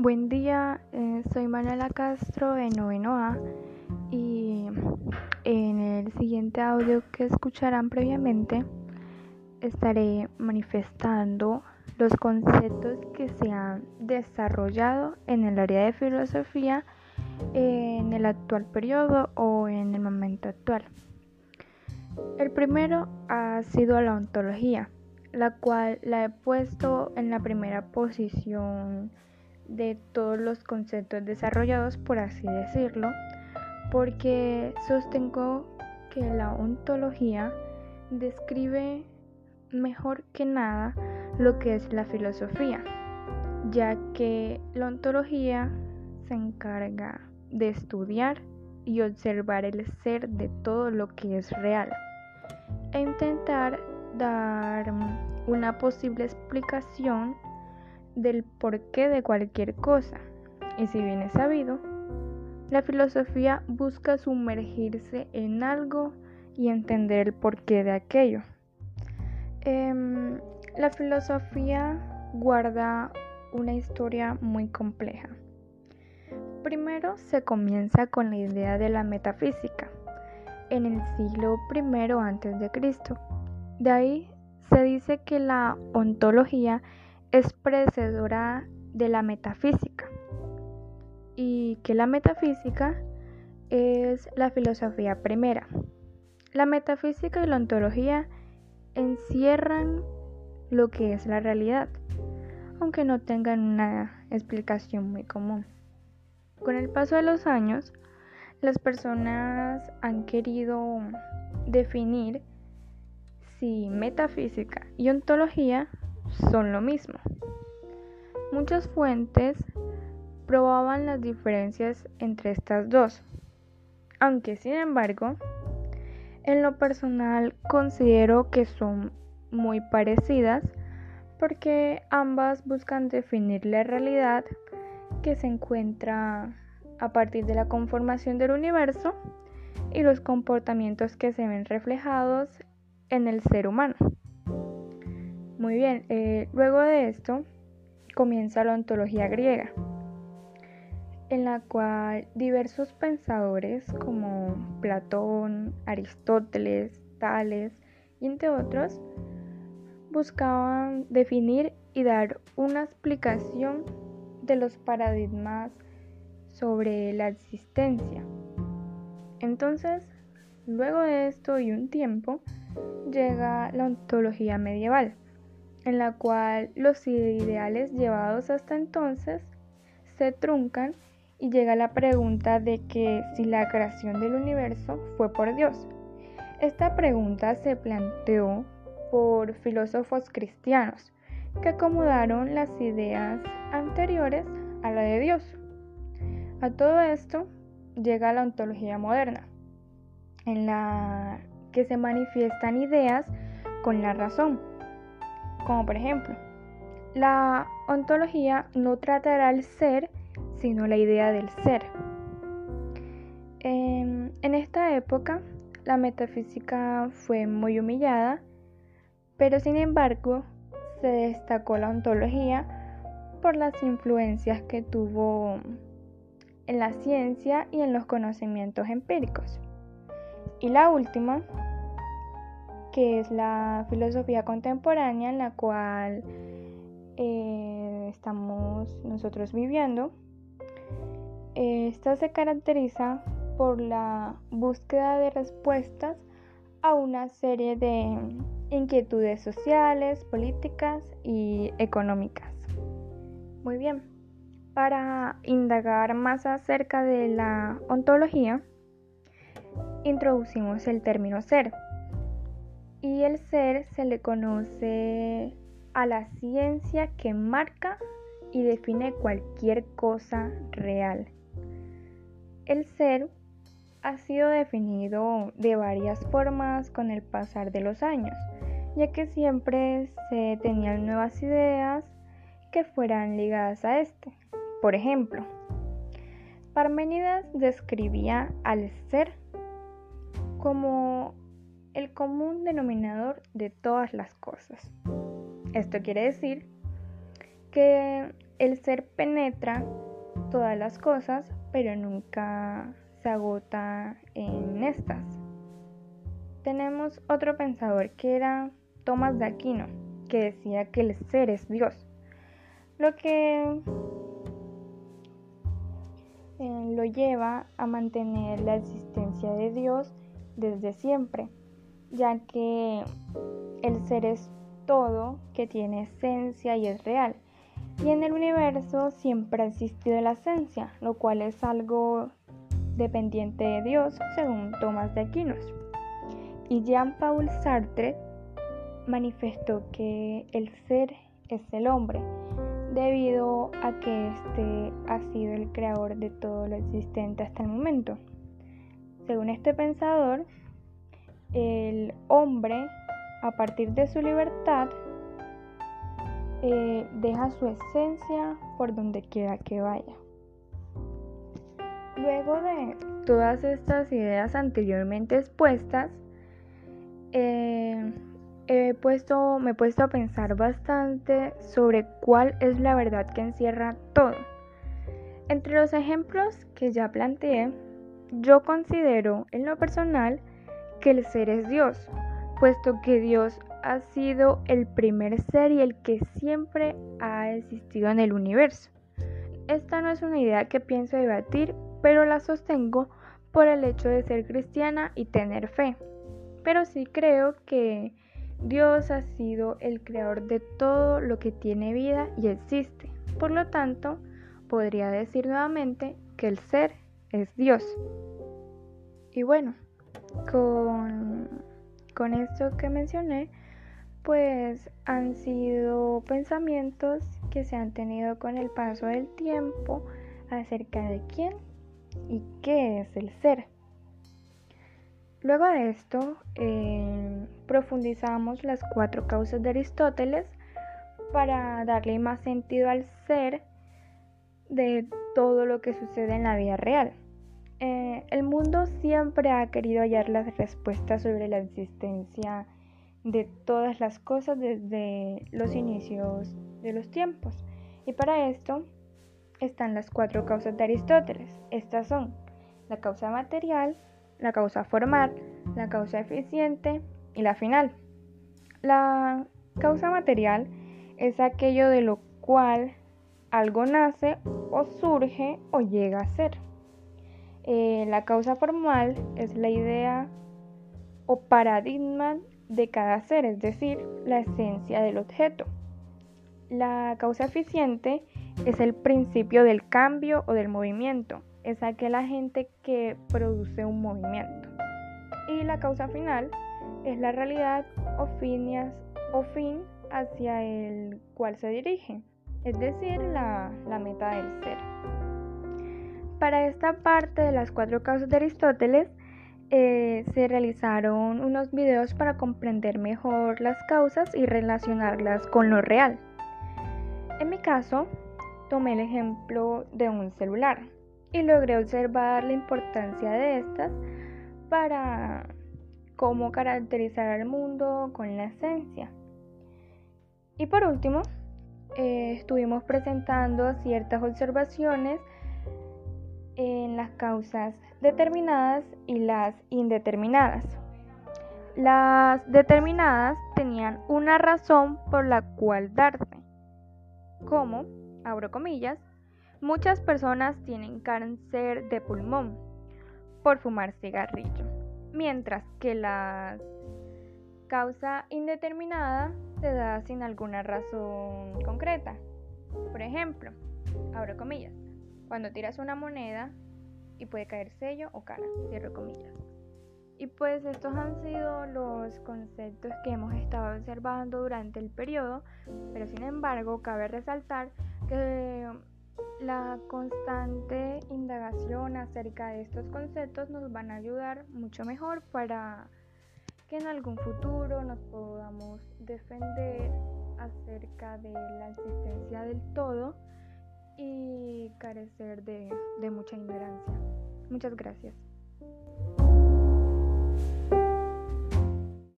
Buen día, eh, soy Manuela Castro de Noveno A y en el siguiente audio que escucharán previamente estaré manifestando los conceptos que se han desarrollado en el área de filosofía en el actual periodo o en el momento actual. El primero ha sido la ontología, la cual la he puesto en la primera posición de todos los conceptos desarrollados, por así decirlo, porque sostengo que la ontología describe mejor que nada lo que es la filosofía, ya que la ontología se encarga de estudiar y observar el ser de todo lo que es real e intentar dar una posible explicación del porqué de cualquier cosa. Y si bien es sabido, la filosofía busca sumergirse en algo y entender el porqué de aquello. Em, la filosofía guarda una historia muy compleja. Primero se comienza con la idea de la metafísica en el siglo I Cristo. De ahí se dice que la ontología es precedora de la metafísica y que la metafísica es la filosofía primera. La metafísica y la ontología encierran lo que es la realidad, aunque no tengan una explicación muy común. Con el paso de los años, las personas han querido definir si metafísica y ontología son lo mismo. Muchas fuentes probaban las diferencias entre estas dos, aunque sin embargo, en lo personal considero que son muy parecidas porque ambas buscan definir la realidad que se encuentra a partir de la conformación del universo y los comportamientos que se ven reflejados en el ser humano. Muy bien, eh, luego de esto comienza la ontología griega, en la cual diversos pensadores como Platón, Aristóteles, Tales entre otros buscaban definir y dar una explicación de los paradigmas sobre la existencia. Entonces, luego de esto y un tiempo, llega la ontología medieval en la cual los ideales llevados hasta entonces se truncan y llega la pregunta de que si la creación del universo fue por Dios. Esta pregunta se planteó por filósofos cristianos que acomodaron las ideas anteriores a la de Dios. A todo esto llega la ontología moderna, en la que se manifiestan ideas con la razón, como por ejemplo, la ontología no tratará el ser, sino la idea del ser. En, en esta época, la metafísica fue muy humillada, pero sin embargo, se destacó la ontología por las influencias que tuvo en la ciencia y en los conocimientos empíricos. Y la última que es la filosofía contemporánea en la cual eh, estamos nosotros viviendo. Esta se caracteriza por la búsqueda de respuestas a una serie de inquietudes sociales, políticas y económicas. Muy bien, para indagar más acerca de la ontología, introducimos el término ser y el ser se le conoce a la ciencia que marca y define cualquier cosa real. El ser ha sido definido de varias formas con el pasar de los años, ya que siempre se tenían nuevas ideas que fueran ligadas a este. Por ejemplo, Parménides describía al ser como el común denominador de todas las cosas. Esto quiere decir que el ser penetra todas las cosas, pero nunca se agota en estas. Tenemos otro pensador que era Tomás de Aquino, que decía que el ser es Dios, lo que eh, lo lleva a mantener la existencia de Dios desde siempre, ya que el ser es todo que tiene esencia y es real. Y en el universo siempre ha existido la esencia, lo cual es algo dependiente de Dios, según Tomás de Aquinos. Y Jean-Paul Sartre manifestó que el ser es el hombre, debido a que éste ha sido el creador de todo lo existente hasta el momento. Según este pensador, el hombre, a partir de su libertad, eh, deja su esencia por donde quiera que vaya. Luego de todas estas ideas anteriormente expuestas, eh, he puesto, me he puesto a pensar bastante sobre cuál es la verdad que encierra todo. Entre los ejemplos que ya planteé, yo considero en lo personal que el ser es Dios, puesto que Dios ha sido el primer ser y el que siempre ha existido en el universo. Esta no es una idea que pienso debatir, pero la sostengo por el hecho de ser cristiana y tener fe. Pero sí creo que Dios ha sido el creador de todo lo que tiene vida y existe. Por lo tanto, podría decir nuevamente que el ser es Dios. Y bueno, con, esto que mencioné, pues han sido pensamientos que se han tenido con el paso del tiempo acerca de quién y qué es el ser. Luego de esto, eh, profundizamos las cuatro causas de Aristóteles para darle más sentido al ser de todo lo que sucede en la vida real. Eh, el mundo siempre ha querido hallar las respuestas sobre la existencia de todas las cosas desde los inicios de los tiempos. Y para esto están las cuatro causas de Aristóteles. Estas son la causa material, la causa formal, la causa eficiente y la final. La causa material es aquello de lo cual algo nace o surge o llega a ser. Eh, la causa formal es la idea o paradigma de cada ser, es decir, la esencia del objeto. La causa eficiente es el principio del cambio o del movimiento, es aquel agente que produce un movimiento. Y la causa final es la realidad o, o fin hacia el cual se dirige, es decir, la, la meta del ser. Para esta parte de las cuatro causas de Aristóteles, eh, se realizaron unos videos para comprender mejor las causas y relacionarlas con lo real. En mi caso, tomé el ejemplo de un celular y logré observar la importancia de estas para cómo caracterizar al mundo con la esencia. Y por último, eh, estuvimos presentando ciertas observaciones en las causas determinadas y las indeterminadas. Las determinadas tenían una razón por la cual darse, como, abro comillas, muchas personas tienen cáncer de pulmón por fumar cigarrillo, mientras que la causa indeterminada se da sin alguna razón concreta. Por ejemplo, abro comillas, cuando tiras una moneda y puede caer sello o cara, cierro comillas. Y pues estos han sido los conceptos que hemos estado observando durante el periodo, pero sin embargo cabe resaltar que la constante indagación acerca de estos conceptos nos van a ayudar mucho mejor para que en algún futuro nos podamos defender acerca de la existencia del todo y carecer de, de mucha ignorancia. Muchas gracias.